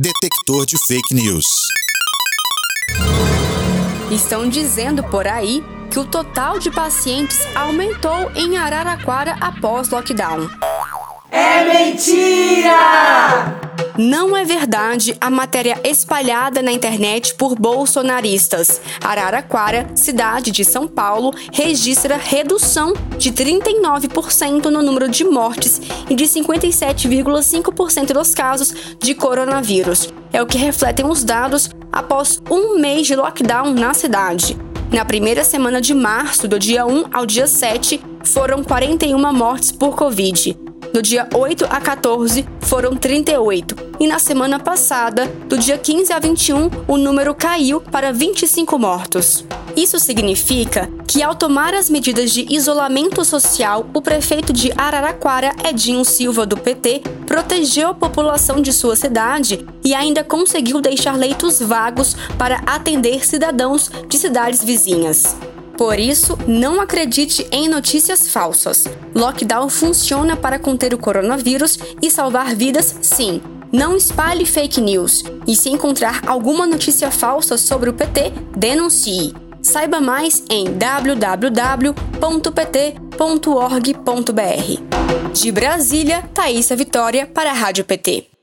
Detector de fake news. Estão dizendo por aí que o total de pacientes aumentou em Araraquara após lockdown. É mentira! Não é verdade a matéria espalhada na internet por bolsonaristas. Araraquara, cidade de São Paulo, registra redução de 39% no número de mortes e de 57,5% dos casos de coronavírus. É o que refletem os dados após um mês de lockdown na cidade. Na primeira semana de março, do dia 1 ao dia 7, foram 41 mortes por Covid. Do dia 8 a 14, foram 38. E na semana passada, do dia 15 a 21, o número caiu para 25 mortos. Isso significa que, ao tomar as medidas de isolamento social, o prefeito de Araraquara, Edinho Silva, do PT, protegeu a população de sua cidade e ainda conseguiu deixar leitos vagos para atender cidadãos de cidades vizinhas. Por isso, não acredite em notícias falsas. Lockdown funciona para conter o coronavírus e salvar vidas, sim. Não espalhe fake news. E se encontrar alguma notícia falsa sobre o PT, denuncie. Saiba mais em www.pt.org.br. De Brasília, Thaisa Vitória para a Rádio PT.